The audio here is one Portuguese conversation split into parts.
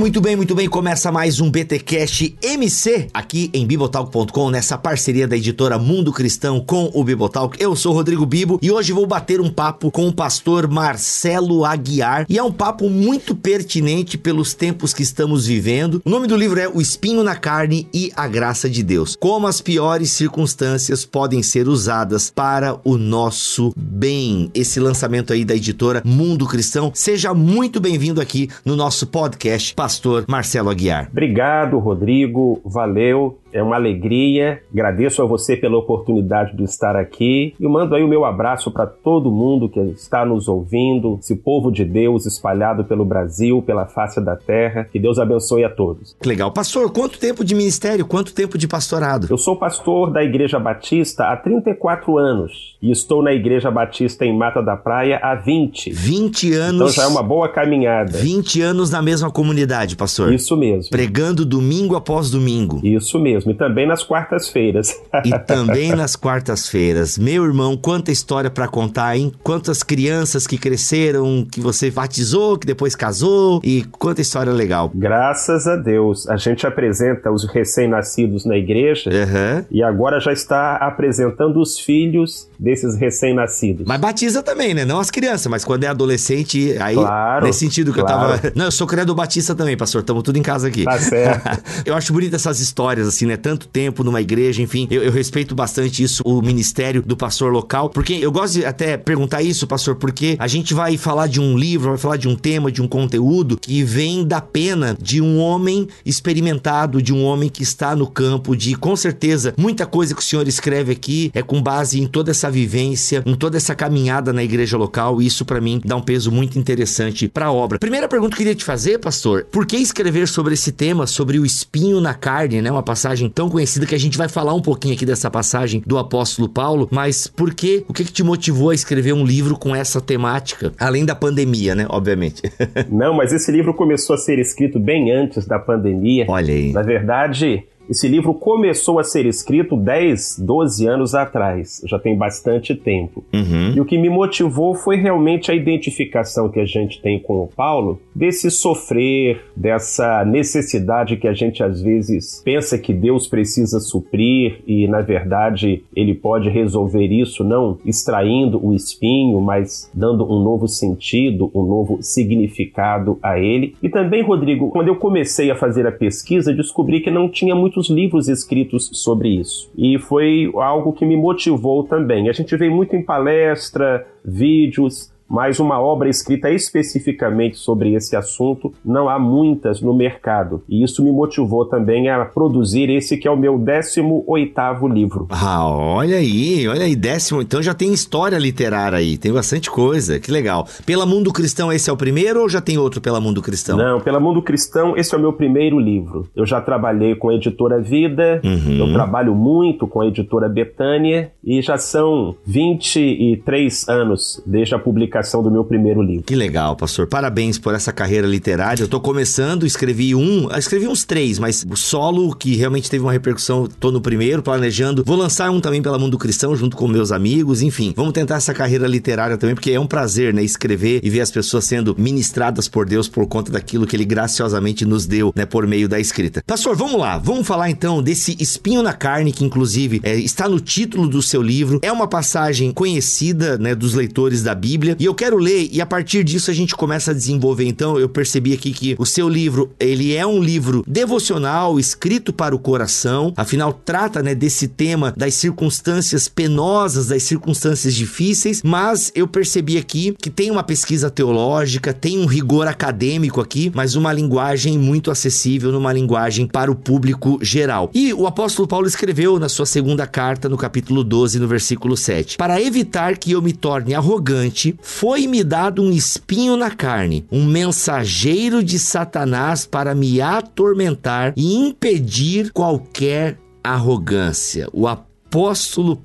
Muito bem, muito bem. Começa mais um BTcast MC aqui em bibotalk.com, nessa parceria da editora Mundo Cristão com o Bibotalk. Eu sou Rodrigo Bibo e hoje vou bater um papo com o pastor Marcelo Aguiar e é um papo muito pertinente pelos tempos que estamos vivendo. O nome do livro é O Espinho na Carne e a Graça de Deus. Como as piores circunstâncias podem ser usadas para o nosso bem. Esse lançamento aí da editora Mundo Cristão. Seja muito bem-vindo aqui no nosso podcast pastor Marcelo Aguiar. Obrigado, Rodrigo. Valeu. É uma alegria. Agradeço a você pela oportunidade de estar aqui e mando aí o meu abraço para todo mundo que está nos ouvindo, esse povo de Deus espalhado pelo Brasil, pela face da terra. Que Deus abençoe a todos. Legal. Pastor, quanto tempo de ministério? Quanto tempo de pastorado? Eu sou pastor da Igreja Batista há 34 anos e estou na Igreja Batista em Mata da Praia há 20. 20 anos. Então já é uma boa caminhada. 20 anos na mesma comunidade, pastor. Isso mesmo. Pregando domingo após domingo. Isso mesmo mesmo, e também nas quartas-feiras. e também nas quartas-feiras. Meu irmão, quanta história para contar, hein? Quantas crianças que cresceram, que você batizou, que depois casou, e quanta história legal. Graças a Deus. A gente apresenta os recém-nascidos na igreja uhum. e agora já está apresentando os filhos desses recém-nascidos. Mas batiza também, né? Não as crianças, mas quando é adolescente, aí claro, nesse sentido que claro. eu tava. Não, eu sou criado batista também, pastor. Estamos tudo em casa aqui. Tá certo. eu acho bonito essas histórias, assim, né? Tanto tempo numa igreja, enfim. Eu, eu, respeito bastante isso, o ministério do pastor local, porque eu gosto de até perguntar isso, pastor, porque a gente vai falar de um livro, vai falar de um tema, de um conteúdo que vem da pena de um homem experimentado, de um homem que está no campo, de com certeza muita coisa que o senhor escreve aqui é com base em toda essa vivência, em toda essa caminhada na igreja local, e isso para mim dá um peso muito interessante para a obra. Primeira pergunta que eu queria te fazer, pastor, por que escrever sobre esse tema, sobre o espinho na carne, né? Uma passagem passagem tão conhecida que a gente vai falar um pouquinho aqui dessa passagem do apóstolo Paulo, mas por que? O que, que te motivou a escrever um livro com essa temática? Além da pandemia, né? Obviamente. Não, mas esse livro começou a ser escrito bem antes da pandemia. Olha aí. Na verdade, esse livro começou a ser escrito 10, 12 anos atrás, já tem bastante tempo. Uhum. E o que me motivou foi realmente a identificação que a gente tem com o Paulo, desse sofrer, dessa necessidade que a gente às vezes pensa que Deus precisa suprir e na verdade ele pode resolver isso não extraindo o espinho, mas dando um novo sentido, um novo significado a ele. E também, Rodrigo, quando eu comecei a fazer a pesquisa, descobri que não tinha muito muitos livros escritos sobre isso. E foi algo que me motivou também. A gente vê muito em palestra, vídeos, mas uma obra escrita especificamente sobre esse assunto não há muitas no mercado. E isso me motivou também a produzir esse que é o meu 18 oitavo livro. Ah, olha aí, olha aí, décimo, então já tem história literária aí, tem bastante coisa, que legal. Pela Mundo Cristão esse é o primeiro ou já tem outro pela Mundo Cristão? Não, pela Mundo Cristão esse é o meu primeiro livro. Eu já trabalhei com a editora Vida, uhum. eu trabalho muito com a editora Betânia e já são 23 anos desde a publicação publicação do meu primeiro livro. Que legal, pastor. Parabéns por essa carreira literária. Eu tô começando, escrevi um, escrevi uns três, mas o solo, que realmente teve uma repercussão, tô no primeiro, planejando. Vou lançar um também pela Mundo Cristão, junto com meus amigos, enfim. Vamos tentar essa carreira literária também, porque é um prazer, né? Escrever e ver as pessoas sendo ministradas por Deus por conta daquilo que ele graciosamente nos deu, né? Por meio da escrita. Pastor, vamos lá. Vamos falar então desse espinho na carne, que inclusive é, está no título do seu livro. É uma passagem conhecida, né? Dos leitores da Bíblia. E eu quero ler e a partir disso a gente começa a desenvolver. Então, eu percebi aqui que o seu livro, ele é um livro devocional, escrito para o coração, afinal trata, né, desse tema das circunstâncias penosas, das circunstâncias difíceis, mas eu percebi aqui que tem uma pesquisa teológica, tem um rigor acadêmico aqui, mas uma linguagem muito acessível, numa linguagem para o público geral. E o apóstolo Paulo escreveu na sua segunda carta, no capítulo 12, no versículo 7: Para evitar que eu me torne arrogante, foi-me dado um espinho na carne, um mensageiro de Satanás para me atormentar e impedir qualquer arrogância. O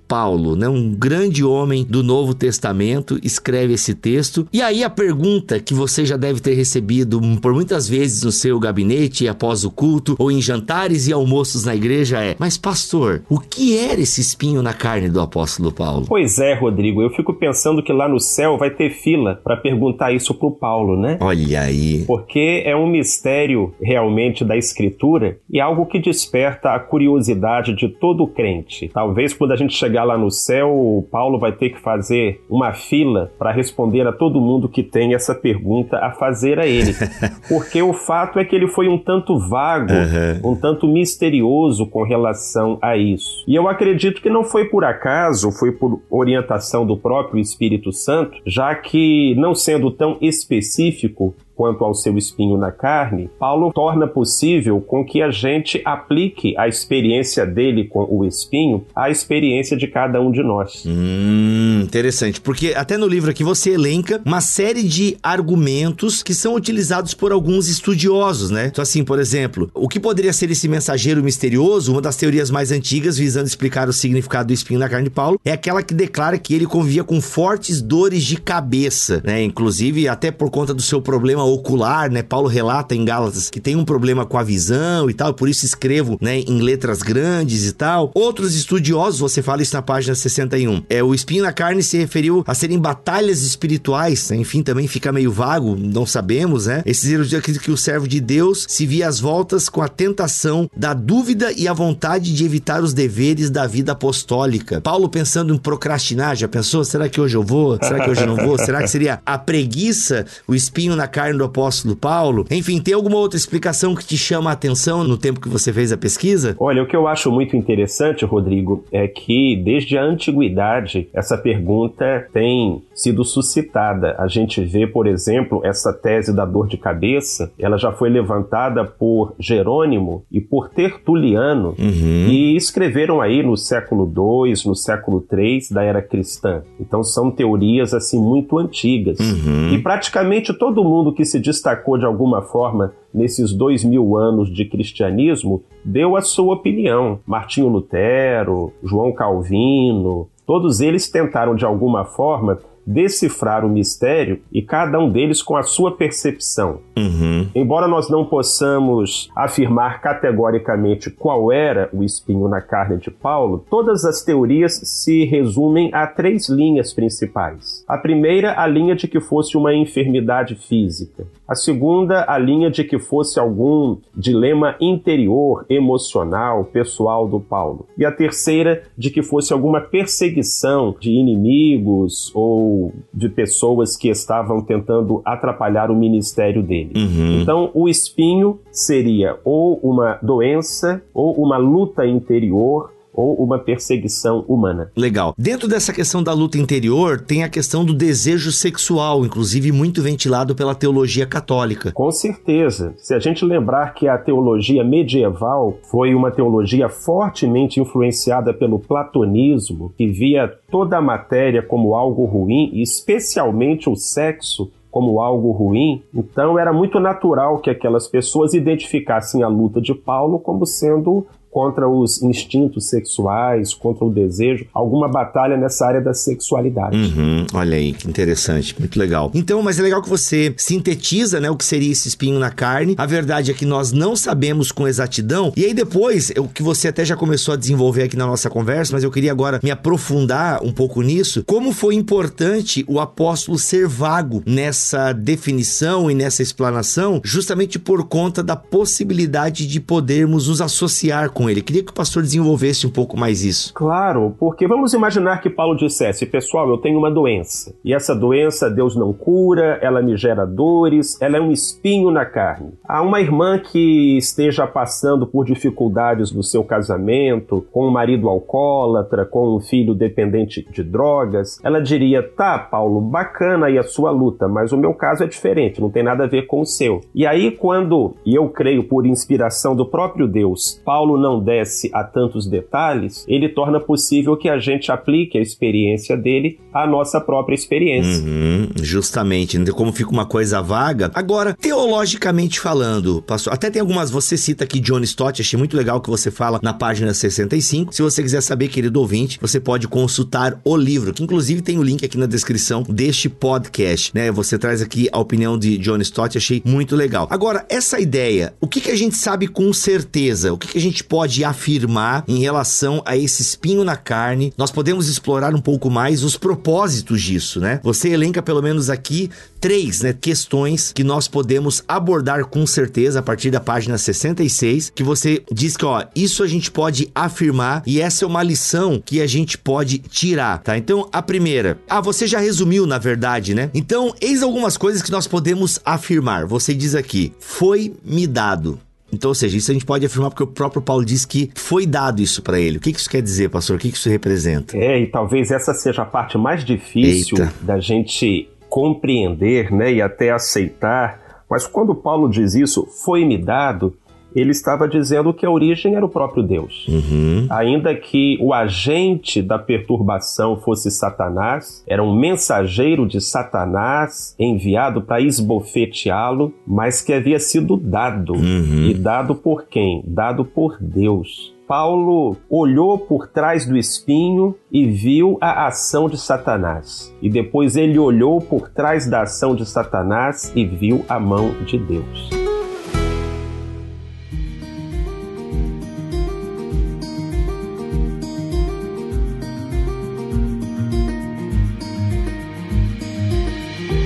Paulo, né, um grande homem do Novo Testamento, escreve esse texto. E aí a pergunta que você já deve ter recebido por muitas vezes no seu gabinete após o culto ou em jantares e almoços na igreja é: "Mas pastor, o que era esse espinho na carne do apóstolo Paulo?" Pois é, Rodrigo, eu fico pensando que lá no céu vai ter fila para perguntar isso pro Paulo, né? Olha aí. Porque é um mistério realmente da escritura e algo que desperta a curiosidade de todo crente. Talvez quando a gente chegar lá no céu, o Paulo vai ter que fazer uma fila para responder a todo mundo que tem essa pergunta a fazer a ele. Porque o fato é que ele foi um tanto vago, uhum. um tanto misterioso com relação a isso. E eu acredito que não foi por acaso, foi por orientação do próprio Espírito Santo, já que, não sendo tão específico, quanto ao seu espinho na carne, Paulo torna possível com que a gente aplique a experiência dele com o espinho à experiência de cada um de nós. Hum, interessante, porque até no livro aqui você elenca uma série de argumentos que são utilizados por alguns estudiosos, né? Então, assim, por exemplo, o que poderia ser esse mensageiro misterioso, uma das teorias mais antigas visando explicar o significado do espinho na carne de Paulo, é aquela que declara que ele convia com fortes dores de cabeça, né? Inclusive, até por conta do seu problema ocular, né? Paulo relata em Gálatas que tem um problema com a visão e tal, por isso escrevo, né, em letras grandes e tal. Outros estudiosos, você fala isso na página 61. É o espinho na carne se referiu a serem batalhas espirituais, né? enfim, também fica meio vago, não sabemos, né? Esses eruditos acreditam que o servo de Deus se via às voltas com a tentação da dúvida e a vontade de evitar os deveres da vida apostólica. Paulo pensando em procrastinar, já pensou? Será que hoje eu vou? Será que hoje eu não vou? Será que seria a preguiça, o espinho na carne do apóstolo Paulo? Enfim, tem alguma outra explicação que te chama a atenção no tempo que você fez a pesquisa? Olha, o que eu acho muito interessante, Rodrigo, é que desde a antiguidade essa pergunta tem sido suscitada. A gente vê, por exemplo, essa tese da dor de cabeça, ela já foi levantada por Jerônimo e por Tertuliano uhum. e escreveram aí no século II, no século III da era cristã. Então são teorias assim muito antigas. Uhum. E praticamente todo mundo que se destacou de alguma forma nesses dois mil anos de cristianismo deu a sua opinião. Martinho Lutero, João Calvino, todos eles tentaram de alguma forma decifrar o mistério e cada um deles com a sua percepção. Uhum. Embora nós não possamos afirmar categoricamente qual era o espinho na carne de Paulo, todas as teorias se resumem a três linhas principais. A primeira, a linha de que fosse uma enfermidade física. A segunda, a linha de que fosse algum dilema interior, emocional, pessoal do Paulo. E a terceira, de que fosse alguma perseguição de inimigos ou de pessoas que estavam tentando atrapalhar o ministério dele. Uhum. Então, o espinho seria ou uma doença ou uma luta interior ou uma perseguição humana. Legal. Dentro dessa questão da luta interior, tem a questão do desejo sexual, inclusive muito ventilado pela teologia católica. Com certeza. Se a gente lembrar que a teologia medieval foi uma teologia fortemente influenciada pelo platonismo, que via toda a matéria como algo ruim, e especialmente o sexo como algo ruim, então era muito natural que aquelas pessoas identificassem a luta de Paulo como sendo contra os instintos sexuais, contra o desejo, alguma batalha nessa área da sexualidade. Uhum, olha aí, que interessante, muito legal. Então, mas é legal que você sintetiza, né, o que seria esse espinho na carne. A verdade é que nós não sabemos com exatidão. E aí depois, o que você até já começou a desenvolver aqui na nossa conversa, mas eu queria agora me aprofundar um pouco nisso, como foi importante o apóstolo ser vago nessa definição e nessa explanação, justamente por conta da possibilidade de podermos nos associar com com ele. Queria que o pastor desenvolvesse um pouco mais isso. Claro, porque vamos imaginar que Paulo dissesse: Pessoal, eu tenho uma doença. E essa doença Deus não cura, ela me gera dores, ela é um espinho na carne. Há uma irmã que esteja passando por dificuldades no seu casamento, com um marido alcoólatra, com um filho dependente de drogas. Ela diria: Tá, Paulo, bacana aí a sua luta, mas o meu caso é diferente, não tem nada a ver com o seu. E aí, quando, e eu creio por inspiração do próprio Deus, Paulo não não desce a tantos detalhes, ele torna possível que a gente aplique a experiência dele à nossa própria experiência. Uhum, justamente, como fica uma coisa vaga. Agora, teologicamente falando, pastor, até tem algumas, você cita aqui John Stott, achei muito legal que você fala na página 65. Se você quiser saber, querido ouvinte, você pode consultar o livro, que inclusive tem o link aqui na descrição deste podcast, né? Você traz aqui a opinião de John Stott, achei muito legal. Agora, essa ideia, o que, que a gente sabe com certeza? O que, que a gente pode afirmar em relação a esse espinho na carne? Nós podemos explorar um pouco mais os propósitos disso, né? Você elenca pelo menos aqui três né, questões que nós podemos abordar com certeza a partir da página 66, que você diz que, ó, isso a gente pode afirmar e essa é uma lição que a gente pode tirar, tá? Então, a primeira, ah, você já resumiu, na verdade, né? Então, eis algumas coisas que nós podemos afirmar. Você diz aqui, foi me dado. Então, ou seja, isso a gente pode afirmar porque o próprio Paulo diz que foi dado isso para ele. O que isso quer dizer, pastor? O que isso representa? É, e talvez essa seja a parte mais difícil Eita. da gente compreender né, e até aceitar. Mas quando Paulo diz isso, foi-me dado, ele estava dizendo que a origem era o próprio Deus. Uhum. Ainda que o agente da perturbação fosse Satanás, era um mensageiro de Satanás enviado para esbofeteá-lo, mas que havia sido dado. Uhum. E dado por quem? Dado por Deus. Paulo olhou por trás do espinho e viu a ação de Satanás. E depois ele olhou por trás da ação de Satanás e viu a mão de Deus.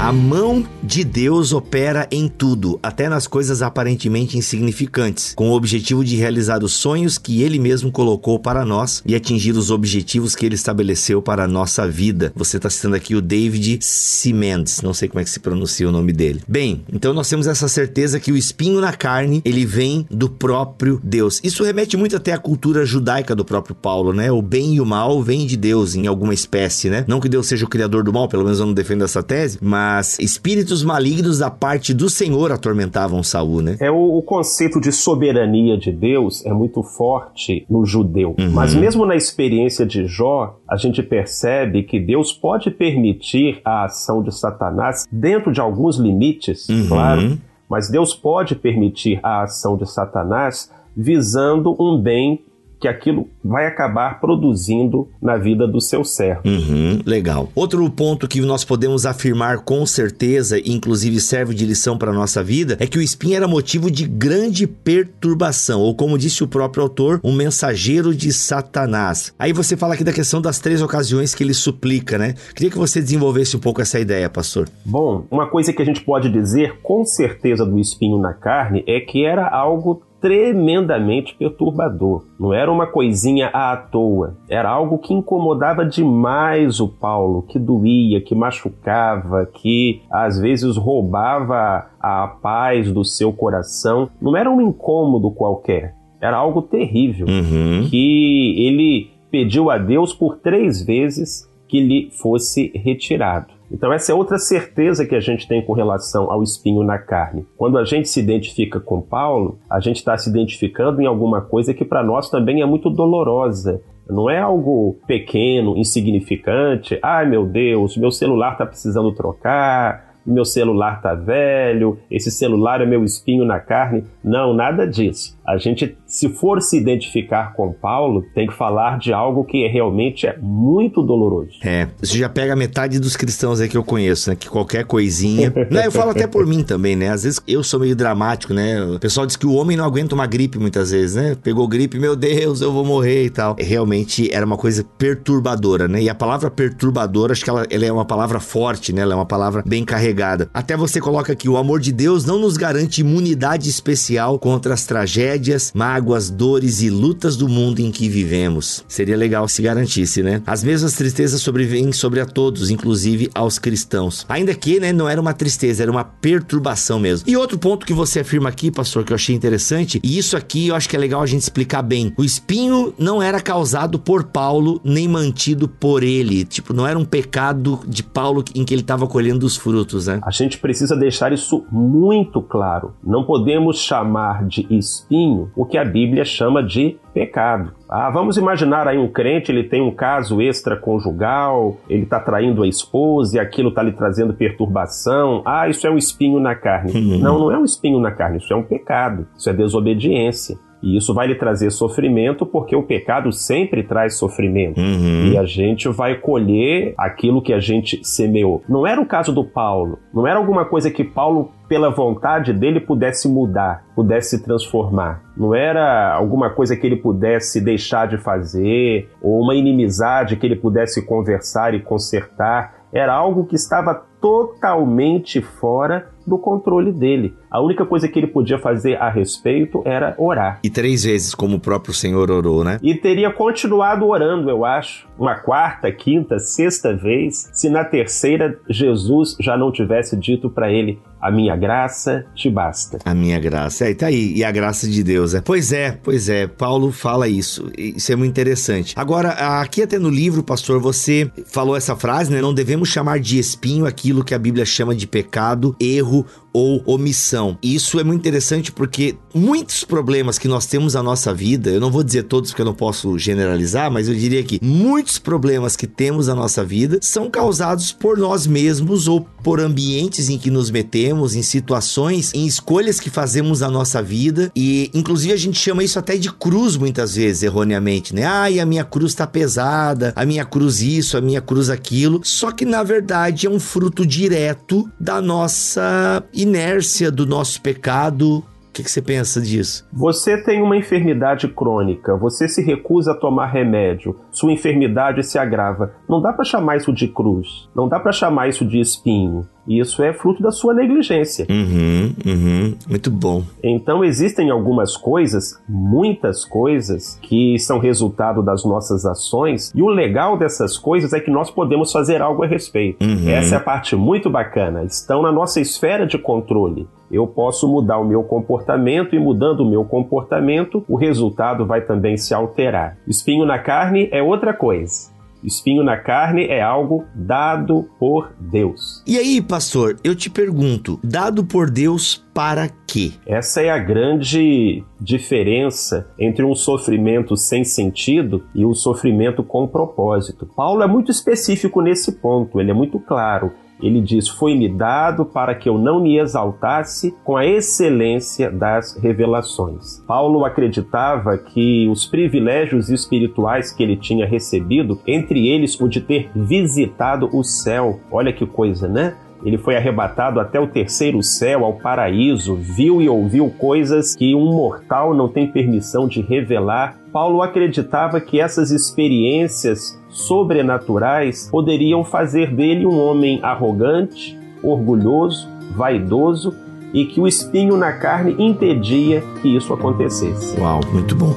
A mão de Deus opera em tudo, até nas coisas aparentemente insignificantes, com o objetivo de realizar os sonhos que ele mesmo colocou para nós e atingir os objetivos que ele estabeleceu para a nossa vida. Você está citando aqui o David Simendes, não sei como é que se pronuncia o nome dele. Bem, então nós temos essa certeza que o espinho na carne, ele vem do próprio Deus. Isso remete muito até à cultura judaica do próprio Paulo, né? O bem e o mal vêm de Deus em alguma espécie, né? Não que Deus seja o criador do mal, pelo menos eu não defendo essa tese, mas espíritos espíritos malignos da parte do Senhor atormentavam Saul, né? É o, o conceito de soberania de Deus é muito forte no judeu. Uhum. Mas mesmo na experiência de Jó, a gente percebe que Deus pode permitir a ação de Satanás dentro de alguns limites, uhum. claro, mas Deus pode permitir a ação de Satanás visando um bem que aquilo vai acabar produzindo na vida do seu servo. Uhum, legal. Outro ponto que nós podemos afirmar com certeza, inclusive serve de lição para nossa vida, é que o espinho era motivo de grande perturbação, ou como disse o próprio autor, um mensageiro de Satanás. Aí você fala aqui da questão das três ocasiões que ele suplica, né? Queria que você desenvolvesse um pouco essa ideia, pastor. Bom, uma coisa que a gente pode dizer com certeza do espinho na carne é que era algo tremendamente perturbador. Não era uma coisinha à toa. Era algo que incomodava demais o Paulo, que doía, que machucava, que às vezes roubava a paz do seu coração. Não era um incômodo qualquer. Era algo terrível. Uhum. Que ele pediu a Deus por três vezes que lhe fosse retirado. Então, essa é outra certeza que a gente tem com relação ao espinho na carne. Quando a gente se identifica com Paulo, a gente está se identificando em alguma coisa que para nós também é muito dolorosa. Não é algo pequeno, insignificante. Ai meu Deus, meu celular está precisando trocar meu celular tá velho, esse celular é meu espinho na carne. Não, nada disso. A gente, se for se identificar com Paulo, tem que falar de algo que realmente é muito doloroso. É, isso já pega metade dos cristãos aí que eu conheço, né? Que qualquer coisinha. não, eu falo até por mim também, né? Às vezes eu sou meio dramático, né? O pessoal diz que o homem não aguenta uma gripe muitas vezes, né? Pegou gripe, meu Deus, eu vou morrer e tal. Realmente era uma coisa perturbadora, né? E a palavra perturbadora, acho que ela, ela é uma palavra forte, né? Ela é uma palavra bem carregada. Até você coloca aqui: o amor de Deus não nos garante imunidade especial contra as tragédias tragédias, mágoas, dores e lutas do mundo em que vivemos. Seria legal se garantisse, né? As mesmas tristezas sobrevêm sobre a todos, inclusive aos cristãos. Ainda que, né, não era uma tristeza, era uma perturbação mesmo. E outro ponto que você afirma aqui, pastor, que eu achei interessante, e isso aqui eu acho que é legal a gente explicar bem. O espinho não era causado por Paulo, nem mantido por ele. Tipo, não era um pecado de Paulo em que ele estava colhendo os frutos, né? A gente precisa deixar isso muito claro. Não podemos chamar de espinho o que a Bíblia chama de pecado. Ah, vamos imaginar aí um crente, ele tem um caso extraconjugal, ele está traindo a esposa e aquilo está lhe trazendo perturbação. Ah, isso é um espinho na carne. Uhum. Não, não é um espinho na carne, isso é um pecado, isso é desobediência. E isso vai lhe trazer sofrimento, porque o pecado sempre traz sofrimento. Uhum. E a gente vai colher aquilo que a gente semeou. Não era o caso do Paulo. Não era alguma coisa que Paulo, pela vontade dele, pudesse mudar, pudesse transformar. Não era alguma coisa que ele pudesse deixar de fazer, ou uma inimizade que ele pudesse conversar e consertar. Era algo que estava totalmente fora do controle dele. A única coisa que ele podia fazer a respeito era orar. E três vezes, como o próprio Senhor orou, né? E teria continuado orando, eu acho, uma quarta, quinta, sexta vez, se na terceira Jesus já não tivesse dito para ele: a minha graça te basta. A minha graça. É, tá aí. E a graça de Deus, é. Pois é, pois é. Paulo fala isso. Isso é muito interessante. Agora, aqui até no livro, pastor, você falou essa frase, né? Não devemos chamar de espinho aquilo que a Bíblia chama de pecado, erro ou omissão. Isso é muito interessante porque muitos problemas que nós temos na nossa vida, eu não vou dizer todos porque eu não posso generalizar, mas eu diria que muitos problemas que temos na nossa vida são causados por nós mesmos ou por ambientes em que nos metemos, em situações, em escolhas que fazemos na nossa vida e inclusive a gente chama isso até de cruz muitas vezes erroneamente, né? Ai, a minha cruz tá pesada, a minha cruz isso, a minha cruz aquilo. Só que na verdade é um fruto direto da nossa inércia do nosso pecado. O que, que, você pensa disso? Você tem uma enfermidade crônica, você se recusa a tomar remédio, sua enfermidade se agrava. Não dá para chamar isso de cruz, não dá para chamar isso de espinho. Isso é fruto da sua negligência. Uhum, uhum, muito bom. Então existem algumas coisas, muitas coisas, que são resultado das nossas ações, e o legal dessas coisas é que nós podemos fazer algo a respeito. Uhum. Essa é a parte muito bacana. Estão na nossa esfera de controle. Eu posso mudar o meu comportamento e mudando o meu comportamento, o resultado vai também se alterar. Espinho na carne é outra coisa. Espinho na carne é algo dado por Deus. E aí, pastor, eu te pergunto: dado por Deus para quê? Essa é a grande diferença entre um sofrimento sem sentido e um sofrimento com propósito. Paulo é muito específico nesse ponto, ele é muito claro. Ele diz: Foi-me dado para que eu não me exaltasse com a excelência das revelações. Paulo acreditava que os privilégios espirituais que ele tinha recebido, entre eles o de ter visitado o céu, olha que coisa, né? Ele foi arrebatado até o terceiro céu, ao paraíso, viu e ouviu coisas que um mortal não tem permissão de revelar. Paulo acreditava que essas experiências sobrenaturais poderiam fazer dele um homem arrogante, orgulhoso, vaidoso e que o espinho na carne impedia que isso acontecesse. Uau, muito bom.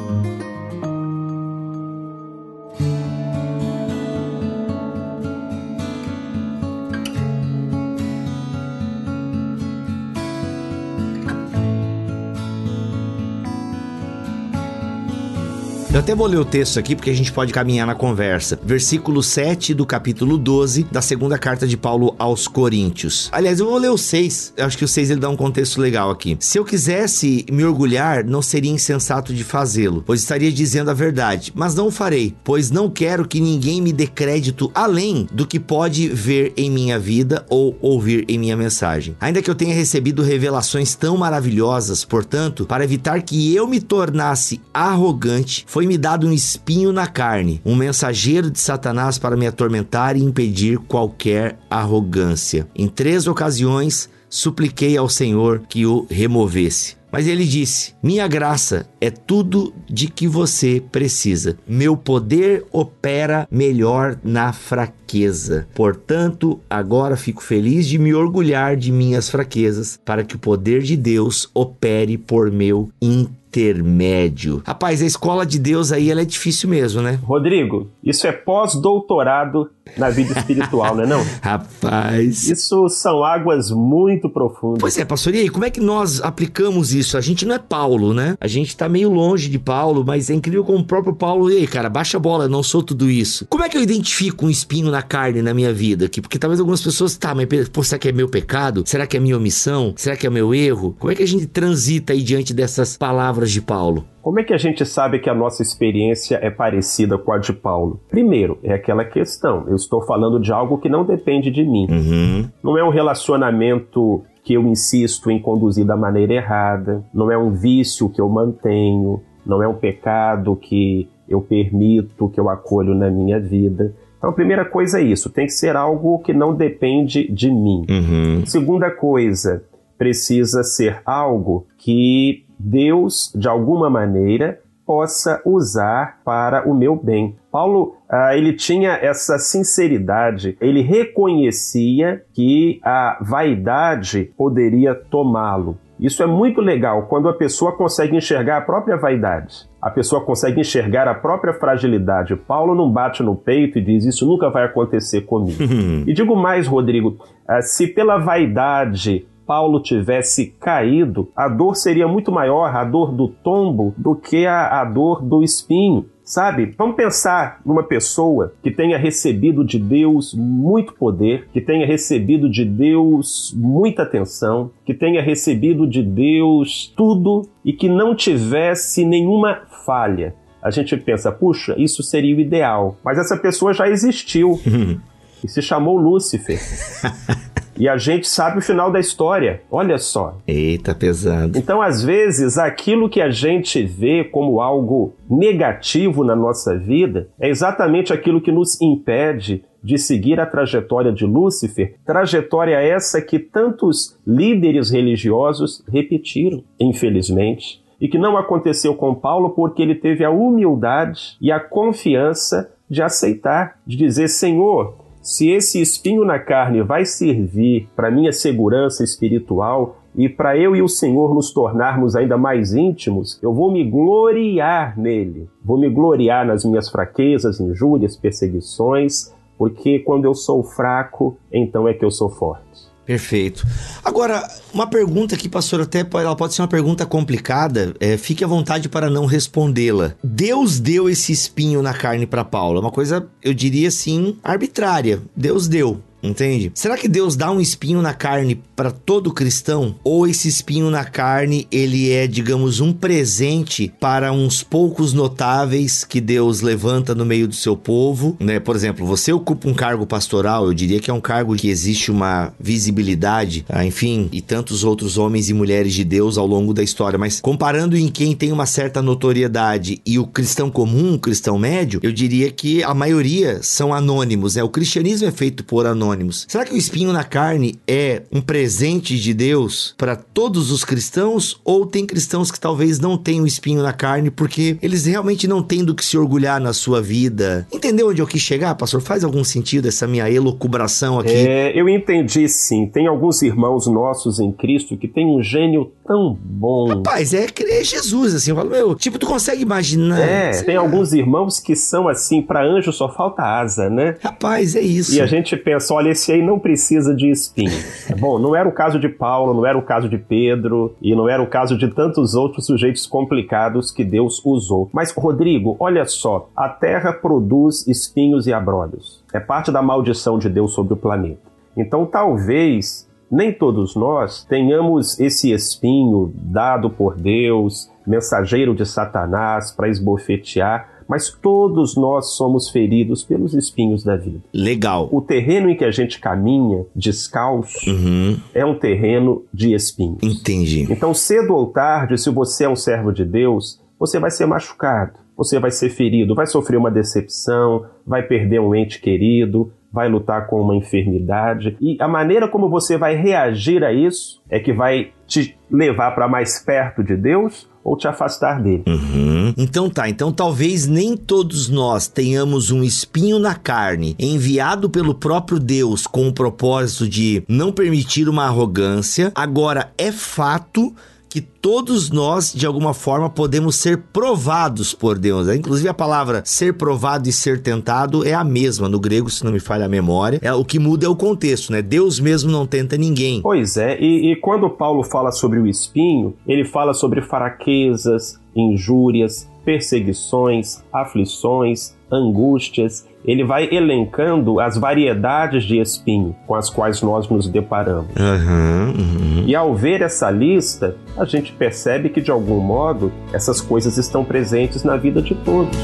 Até vou ler o texto aqui porque a gente pode caminhar na conversa. Versículo 7 do capítulo 12 da segunda carta de Paulo aos Coríntios. Aliás, eu vou ler o 6. Eu acho que o 6 ele dá um contexto legal aqui. Se eu quisesse me orgulhar, não seria insensato de fazê-lo, pois estaria dizendo a verdade. Mas não o farei, pois não quero que ninguém me dê crédito além do que pode ver em minha vida ou ouvir em minha mensagem. Ainda que eu tenha recebido revelações tão maravilhosas, portanto, para evitar que eu me tornasse arrogante, foi foi-me dado um espinho na carne, um mensageiro de Satanás para me atormentar e impedir qualquer arrogância. Em três ocasiões, supliquei ao Senhor que o removesse. Mas ele disse: Minha graça é tudo de que você precisa. Meu poder opera melhor na fraqueza. Portanto, agora fico feliz de me orgulhar de minhas fraquezas, para que o poder de Deus opere por meu interesse intermédio. Rapaz, a escola de Deus aí ela é difícil mesmo, né? Rodrigo, isso é pós-doutorado na vida espiritual, não é não? Rapaz. Isso são águas muito profundas. Pois é, pastor, e aí, como é que nós aplicamos isso? A gente não é Paulo, né? A gente tá meio longe de Paulo, mas é incrível como o próprio Paulo, e aí, cara, baixa a bola, não sou tudo isso. Como é que eu identifico um espinho na carne na minha vida aqui? Porque talvez algumas pessoas, tá, mas pô, será que é meu pecado? Será que é minha omissão? Será que é meu erro? Como é que a gente transita aí diante dessas palavras de Paulo? Como é que a gente sabe que a nossa experiência é parecida com a de Paulo? Primeiro, é aquela questão. Eu estou falando de algo que não depende de mim. Uhum. Não é um relacionamento que eu insisto em conduzir da maneira errada. Não é um vício que eu mantenho. Não é um pecado que eu permito, que eu acolho na minha vida. Então, a primeira coisa é isso: tem que ser algo que não depende de mim. Uhum. Segunda coisa, precisa ser algo que Deus, de alguma maneira, possa usar para o meu bem. Paulo, ah, ele tinha essa sinceridade, ele reconhecia que a vaidade poderia tomá-lo. Isso é muito legal quando a pessoa consegue enxergar a própria vaidade. A pessoa consegue enxergar a própria fragilidade. Paulo não bate no peito e diz: Isso nunca vai acontecer comigo. e digo mais, Rodrigo: ah, se pela vaidade Paulo tivesse caído, a dor seria muito maior, a dor do tombo, do que a, a dor do espinho. Sabe? Vamos pensar numa pessoa que tenha recebido de Deus muito poder, que tenha recebido de Deus muita atenção, que tenha recebido de Deus tudo e que não tivesse nenhuma falha. A gente pensa, puxa, isso seria o ideal. Mas essa pessoa já existiu e se chamou Lúcifer. E a gente sabe o final da história. Olha só. Eita, pesado. Então, às vezes, aquilo que a gente vê como algo negativo na nossa vida é exatamente aquilo que nos impede de seguir a trajetória de Lúcifer, trajetória essa que tantos líderes religiosos repetiram, infelizmente, e que não aconteceu com Paulo porque ele teve a humildade e a confiança de aceitar, de dizer: Senhor, se esse espinho na carne vai servir para minha segurança espiritual e para eu e o Senhor nos tornarmos ainda mais íntimos, eu vou me gloriar nele. Vou me gloriar nas minhas fraquezas, injúrias, perseguições, porque quando eu sou fraco, então é que eu sou forte. Perfeito. Agora, uma pergunta aqui, pastor, até ela pode ser uma pergunta complicada, é, fique à vontade para não respondê-la. Deus deu esse espinho na carne para Paulo, é uma coisa, eu diria assim, arbitrária. Deus deu. Entende? Será que Deus dá um espinho na carne para todo cristão? Ou esse espinho na carne, ele é, digamos, um presente para uns poucos notáveis que Deus levanta no meio do seu povo, né? Por exemplo, você ocupa um cargo pastoral, eu diria que é um cargo que existe uma visibilidade, ah, enfim, e tantos outros homens e mulheres de Deus ao longo da história, mas comparando em quem tem uma certa notoriedade e o cristão comum, o cristão médio, eu diria que a maioria são anônimos, né? O cristianismo é feito por anônimos anônimos. Será que o espinho na carne é um presente de Deus para todos os cristãos ou tem cristãos que talvez não tenham espinho na carne porque eles realmente não têm do que se orgulhar na sua vida? Entendeu onde eu quis chegar, pastor? Faz algum sentido essa minha elucubração aqui? É, eu entendi sim. Tem alguns irmãos nossos em Cristo que têm um gênio tão bom. Rapaz, é crer Jesus, assim. Eu falo, meu, tipo, tu consegue imaginar? É, tem alguns irmãos que são assim, para anjo só falta asa, né? Rapaz, é isso. E a gente pensa, olha, olha, esse aí não precisa de espinho. Bom, não era o caso de Paulo, não era o caso de Pedro e não era o caso de tantos outros sujeitos complicados que Deus usou. Mas, Rodrigo, olha só, a terra produz espinhos e abrolhos. É parte da maldição de Deus sobre o planeta. Então, talvez nem todos nós tenhamos esse espinho dado por Deus, mensageiro de Satanás para esbofetear mas todos nós somos feridos pelos espinhos da vida. Legal. O terreno em que a gente caminha descalço uhum. é um terreno de espinhos. Entendi. Então, cedo ou tarde, se você é um servo de Deus, você vai ser machucado, você vai ser ferido, vai sofrer uma decepção, vai perder um ente querido, vai lutar com uma enfermidade. E a maneira como você vai reagir a isso é que vai te levar para mais perto de Deus ou te afastar dele. Uhum. Então tá, então talvez nem todos nós tenhamos um espinho na carne enviado pelo próprio Deus com o propósito de não permitir uma arrogância. Agora é fato que todos nós, de alguma forma, podemos ser provados por Deus. Né? Inclusive, a palavra ser provado e ser tentado é a mesma no grego, se não me falha a memória. É, o que muda é o contexto, né? Deus mesmo não tenta ninguém. Pois é, e, e quando Paulo fala sobre o espinho, ele fala sobre fraquezas, injúrias, perseguições, aflições, angústias. Ele vai elencando as variedades de espinho com as quais nós nos deparamos. Uhum, uhum. E ao ver essa lista, a gente percebe que, de algum modo, essas coisas estão presentes na vida de todos.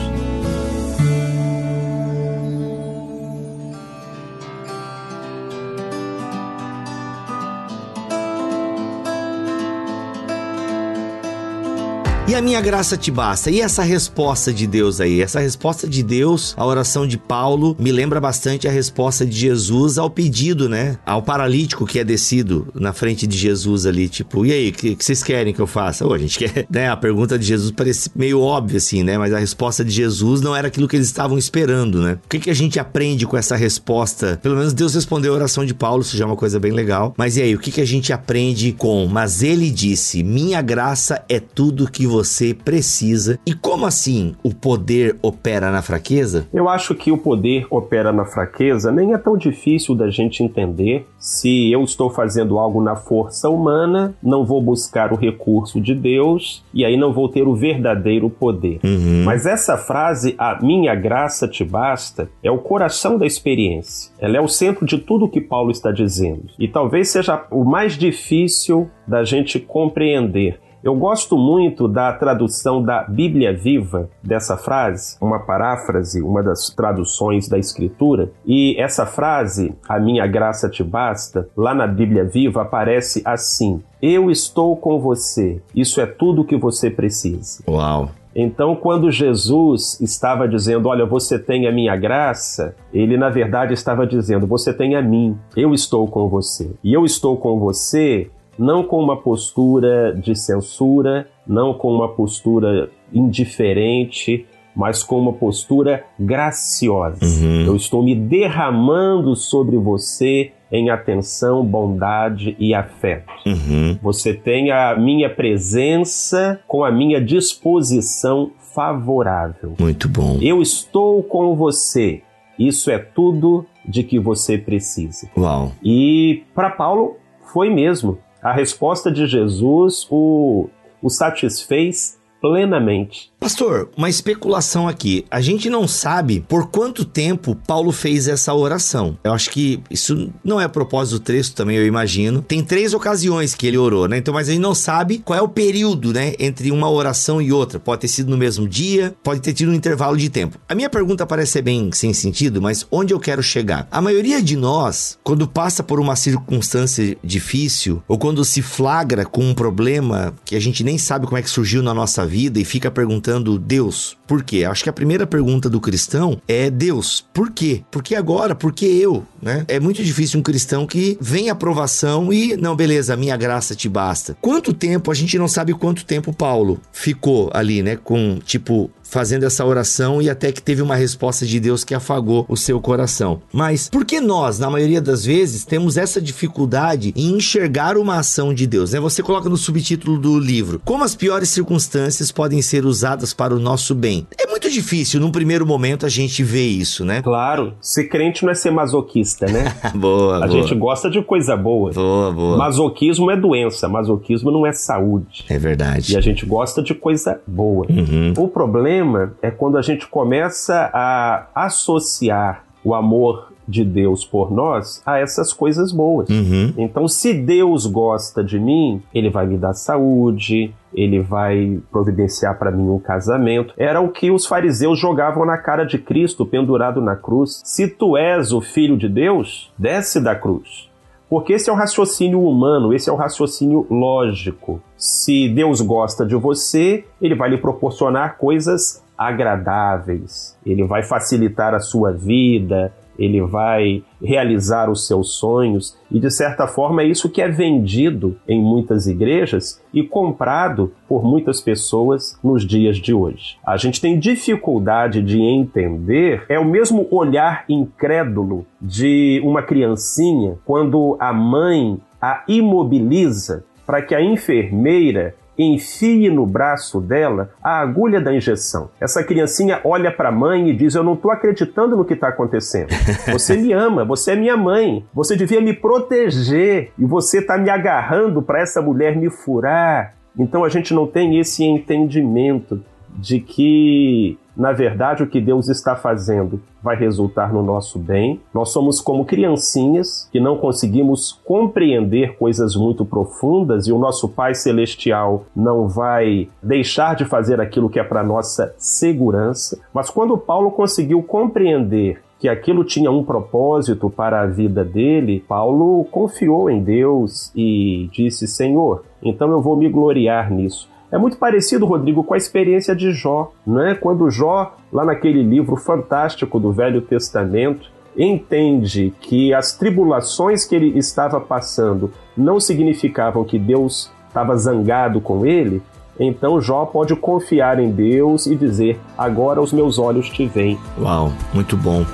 A minha graça te basta. E essa resposta de Deus aí? Essa resposta de Deus, a oração de Paulo, me lembra bastante a resposta de Jesus ao pedido, né? Ao paralítico que é descido na frente de Jesus ali. Tipo, e aí, o que, que, vocês querem que eu faça? Ô, a gente quer. Né? A pergunta de Jesus parece meio óbvia, assim, né? Mas a resposta de Jesus não era aquilo que eles estavam esperando, né? O que, que a gente aprende com essa resposta? Pelo menos Deus respondeu a oração de Paulo, isso já é uma coisa bem legal. Mas e aí, o que, que a gente aprende com? Mas ele disse: Minha graça é tudo que você você precisa. E como assim o poder opera na fraqueza? Eu acho que o poder opera na fraqueza nem é tão difícil da gente entender. Se eu estou fazendo algo na força humana, não vou buscar o recurso de Deus e aí não vou ter o verdadeiro poder. Uhum. Mas essa frase, a minha graça te basta, é o coração da experiência. Ela é o centro de tudo o que Paulo está dizendo. E talvez seja o mais difícil da gente compreender. Eu gosto muito da tradução da Bíblia Viva dessa frase, uma paráfrase, uma das traduções da Escritura. E essa frase, a minha graça te basta, lá na Bíblia Viva aparece assim: Eu estou com você, isso é tudo que você precisa. Uau! Então, quando Jesus estava dizendo, Olha, você tem a minha graça, ele na verdade estava dizendo, Você tem a mim, eu estou com você. E eu estou com você não com uma postura de censura, não com uma postura indiferente, mas com uma postura graciosa. Uhum. Eu estou me derramando sobre você em atenção, bondade e afeto. Uhum. Você tem a minha presença com a minha disposição favorável. Muito bom. Eu estou com você. Isso é tudo de que você precisa. Uau. E para Paulo foi mesmo a resposta de Jesus o, o satisfez plenamente. Pastor, uma especulação aqui. A gente não sabe por quanto tempo Paulo fez essa oração. Eu acho que isso não é a propósito do texto também, eu imagino. Tem três ocasiões que ele orou, né? Então, mas a gente não sabe qual é o período, né, entre uma oração e outra. Pode ter sido no mesmo dia, pode ter tido um intervalo de tempo. A minha pergunta parece ser bem sem sentido, mas onde eu quero chegar? A maioria de nós, quando passa por uma circunstância difícil ou quando se flagra com um problema que a gente nem sabe como é que surgiu na nossa vida e fica perguntando Deus, por quê? Acho que a primeira pergunta do cristão é Deus, por quê? Por que agora? Por que eu? Né? É muito difícil um cristão que vem aprovação e, não, beleza, minha graça te basta. Quanto tempo, a gente não sabe quanto tempo Paulo ficou ali, né? Com, tipo, fazendo essa oração e até que teve uma resposta de Deus que afagou o seu coração. Mas por que nós, na maioria das vezes, temos essa dificuldade em enxergar uma ação de Deus? Né? Você coloca no subtítulo do livro: Como as piores circunstâncias podem ser usadas para o nosso bem? É muito difícil, num primeiro momento, a gente ver isso, né? Claro. Ser crente não é ser masoquista, né? boa, A boa. gente gosta de coisa boa. Boa, boa. Masoquismo é doença, masoquismo não é saúde. É verdade. E a gente gosta de coisa boa. Uhum. O problema é quando a gente começa a associar o amor de Deus por nós a essas coisas boas. Uhum. Então, se Deus gosta de mim, ele vai me dar saúde, ele vai providenciar para mim um casamento. Era o que os fariseus jogavam na cara de Cristo pendurado na cruz. Se tu és o filho de Deus, desce da cruz. Porque esse é o raciocínio humano, esse é o raciocínio lógico. Se Deus gosta de você, ele vai lhe proporcionar coisas agradáveis, ele vai facilitar a sua vida, ele vai realizar os seus sonhos, e de certa forma é isso que é vendido em muitas igrejas e comprado por muitas pessoas nos dias de hoje. A gente tem dificuldade de entender, é o mesmo olhar incrédulo de uma criancinha quando a mãe a imobiliza para que a enfermeira enfie no braço dela a agulha da injeção. Essa criancinha olha para a mãe e diz: Eu não estou acreditando no que está acontecendo. Você me ama, você é minha mãe, você devia me proteger e você está me agarrando para essa mulher me furar. Então a gente não tem esse entendimento de que, na verdade, o que Deus está fazendo vai resultar no nosso bem. Nós somos como criancinhas que não conseguimos compreender coisas muito profundas e o nosso Pai Celestial não vai deixar de fazer aquilo que é para nossa segurança. Mas quando Paulo conseguiu compreender que aquilo tinha um propósito para a vida dele, Paulo confiou em Deus e disse: Senhor, então eu vou me gloriar nisso. É muito parecido, Rodrigo, com a experiência de Jó, é? Quando Jó, lá naquele livro fantástico do Velho Testamento, entende que as tribulações que ele estava passando não significavam que Deus estava zangado com ele, então Jó pode confiar em Deus e dizer: Agora os meus olhos te veem. Uau, muito bom.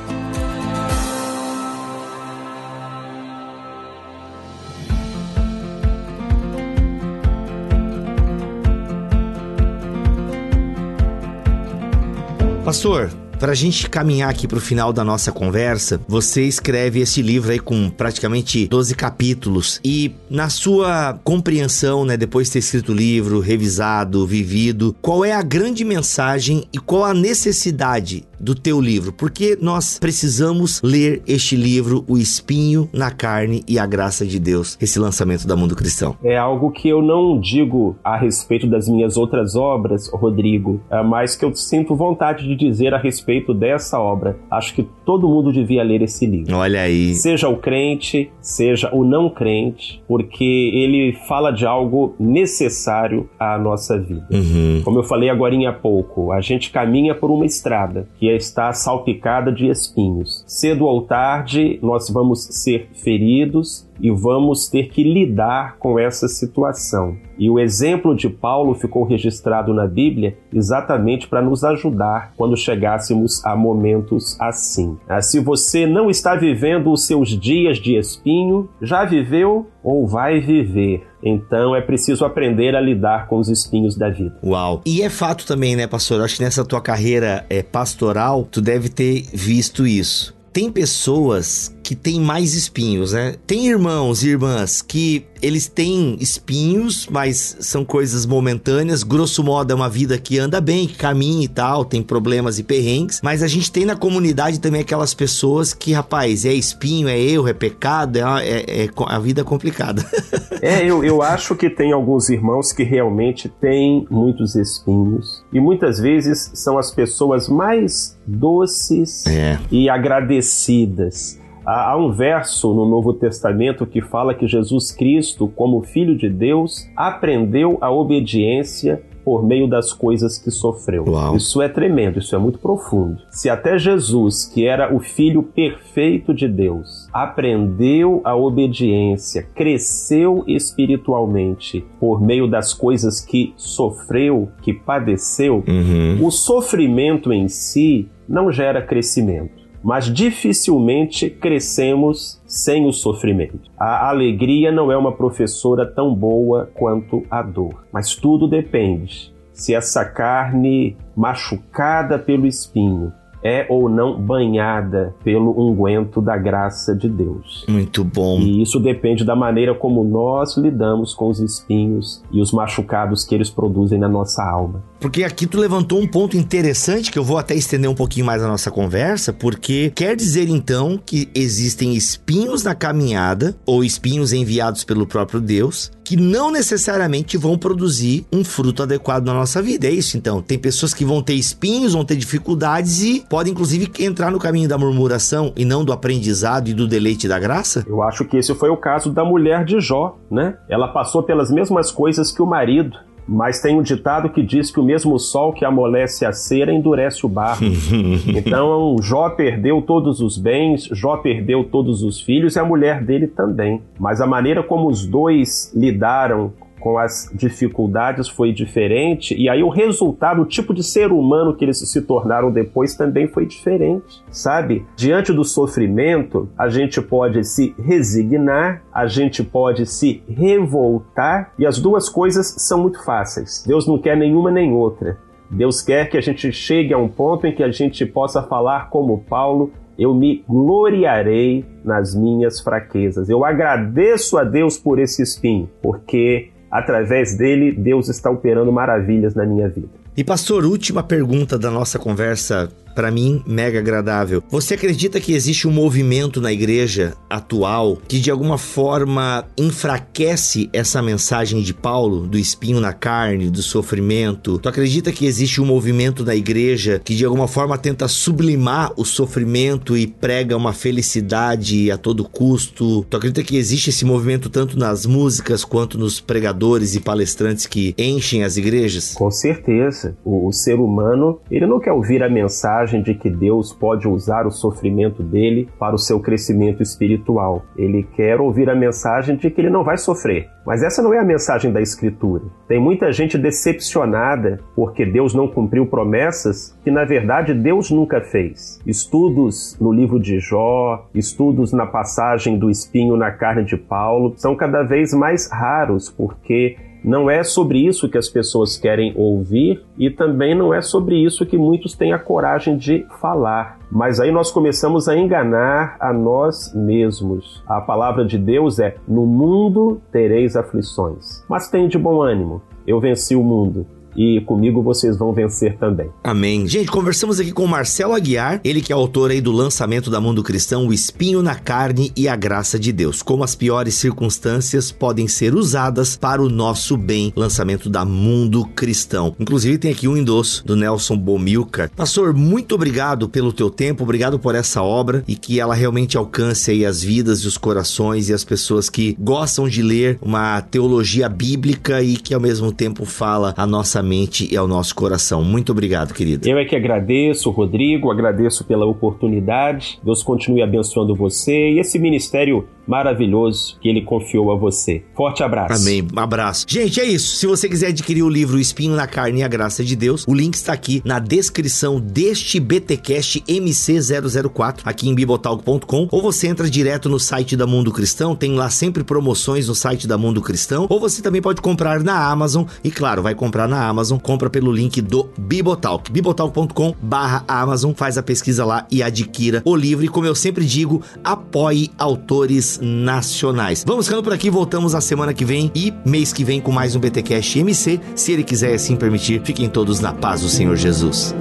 Pastor, para a gente caminhar aqui para o final da nossa conversa, você escreve esse livro aí com praticamente 12 capítulos. E na sua compreensão, né, depois de ter escrito o livro, revisado, vivido, qual é a grande mensagem e qual a necessidade do teu livro, porque nós precisamos ler este livro, O Espinho na Carne e a Graça de Deus, esse lançamento da Mundo Cristão. É algo que eu não digo a respeito das minhas outras obras, Rodrigo, é mas que eu sinto vontade de dizer a respeito dessa obra. Acho que todo mundo devia ler esse livro. Olha aí. Seja o crente, seja o não crente, porque ele fala de algo necessário à nossa vida. Uhum. Como eu falei agora há pouco, a gente caminha por uma estrada que é está salpicada de espinhos. Cedo ou tarde, nós vamos ser feridos e vamos ter que lidar com essa situação. E o exemplo de Paulo ficou registrado na Bíblia exatamente para nos ajudar quando chegássemos a momentos assim. Ah, se você não está vivendo os seus dias de espinho, já viveu ou vai viver. Então é preciso aprender a lidar com os espinhos da vida. Uau! E é fato também, né, pastor? Acho que nessa tua carreira é, pastoral, tu deve ter visto isso. Tem pessoas que têm mais espinhos, né? Tem irmãos e irmãs que eles têm espinhos, mas são coisas momentâneas. Grosso modo, é uma vida que anda bem, que caminha e tal, tem problemas e perrengues. Mas a gente tem na comunidade também aquelas pessoas que, rapaz, é espinho, é erro, é pecado, é, é, é a vida é complicada. é, eu, eu acho que tem alguns irmãos que realmente têm muitos espinhos. E muitas vezes são as pessoas mais doces é. e agradecidas. Há um verso no Novo Testamento que fala que Jesus Cristo, como Filho de Deus, aprendeu a obediência por meio das coisas que sofreu. Uau. Isso é tremendo, isso é muito profundo. Se até Jesus, que era o Filho perfeito de Deus, aprendeu a obediência, cresceu espiritualmente por meio das coisas que sofreu, que padeceu, uhum. o sofrimento em si não gera crescimento mas dificilmente crescemos sem o sofrimento. A alegria não é uma professora tão boa quanto a dor, mas tudo depende se essa carne machucada pelo espinho é ou não banhada pelo unguento da graça de Deus. Muito bom. E isso depende da maneira como nós lidamos com os espinhos e os machucados que eles produzem na nossa alma. Porque aqui tu levantou um ponto interessante que eu vou até estender um pouquinho mais a nossa conversa, porque quer dizer então que existem espinhos na caminhada ou espinhos enviados pelo próprio Deus que não necessariamente vão produzir um fruto adequado na nossa vida. É isso então. Tem pessoas que vão ter espinhos, vão ter dificuldades e podem inclusive entrar no caminho da murmuração e não do aprendizado e do deleite da graça? Eu acho que esse foi o caso da mulher de Jó, né? Ela passou pelas mesmas coisas que o marido. Mas tem um ditado que diz que o mesmo sol que amolece a cera endurece o barro. então Jó perdeu todos os bens, Jó perdeu todos os filhos e a mulher dele também. Mas a maneira como os dois lidaram com as dificuldades foi diferente, e aí o resultado, o tipo de ser humano que eles se tornaram depois também foi diferente, sabe? Diante do sofrimento, a gente pode se resignar, a gente pode se revoltar, e as duas coisas são muito fáceis. Deus não quer nenhuma nem outra. Deus quer que a gente chegue a um ponto em que a gente possa falar como Paulo, eu me gloriarei nas minhas fraquezas. Eu agradeço a Deus por esse espinho, porque através dele Deus está operando maravilhas na minha vida. E pastor, última pergunta da nossa conversa para mim, mega agradável. Você acredita que existe um movimento na igreja atual que de alguma forma enfraquece essa mensagem de Paulo do espinho na carne, do sofrimento? Tu acredita que existe um movimento na igreja que de alguma forma tenta sublimar o sofrimento e prega uma felicidade a todo custo? Tu acredita que existe esse movimento tanto nas músicas quanto nos pregadores e palestrantes que enchem as igrejas? Com certeza. O, o ser humano, ele não quer ouvir a mensagem mensagem de que Deus pode usar o sofrimento dele para o seu crescimento espiritual. Ele quer ouvir a mensagem de que ele não vai sofrer. Mas essa não é a mensagem da Escritura. Tem muita gente decepcionada porque Deus não cumpriu promessas que, na verdade, Deus nunca fez. Estudos no livro de Jó, estudos na passagem do espinho na carne de Paulo, são cada vez mais raros porque não é sobre isso que as pessoas querem ouvir e também não é sobre isso que muitos têm a coragem de falar. Mas aí nós começamos a enganar a nós mesmos. A palavra de Deus é: No mundo tereis aflições, mas tem de bom ânimo. Eu venci o mundo e comigo vocês vão vencer também. Amém. Gente, conversamos aqui com o Marcelo Aguiar, ele que é autor aí do lançamento da Mundo Cristão, O Espinho na Carne e a Graça de Deus. Como as piores circunstâncias podem ser usadas para o nosso bem. Lançamento da Mundo Cristão. Inclusive tem aqui um endosso do Nelson Bomilcar. Pastor, muito obrigado pelo teu tempo, obrigado por essa obra e que ela realmente alcance aí as vidas e os corações e as pessoas que gostam de ler uma teologia bíblica e que ao mesmo tempo fala a nossa mente e ao nosso coração. Muito obrigado, querido. Eu é que agradeço, Rodrigo, agradeço pela oportunidade. Deus continue abençoando você e esse ministério maravilhoso que ele confiou a você. Forte abraço. Amém. Abraço. Gente, é isso. Se você quiser adquirir o livro Espinho na Carne e a Graça de Deus, o link está aqui na descrição deste BTcast MC004 aqui em bibotalk.com ou você entra direto no site da Mundo Cristão, tem lá sempre promoções no site da Mundo Cristão, ou você também pode comprar na Amazon e claro, vai comprar na Amazon, compra pelo link do Bibotalk, bibotalk.com/amazon, faz a pesquisa lá e adquira o livro e como eu sempre digo, apoie autores nacionais. Vamos ficando por aqui, voltamos na semana que vem e mês que vem com mais um BTcast MC, se ele quiser assim permitir. Fiquem todos na paz do Senhor Jesus.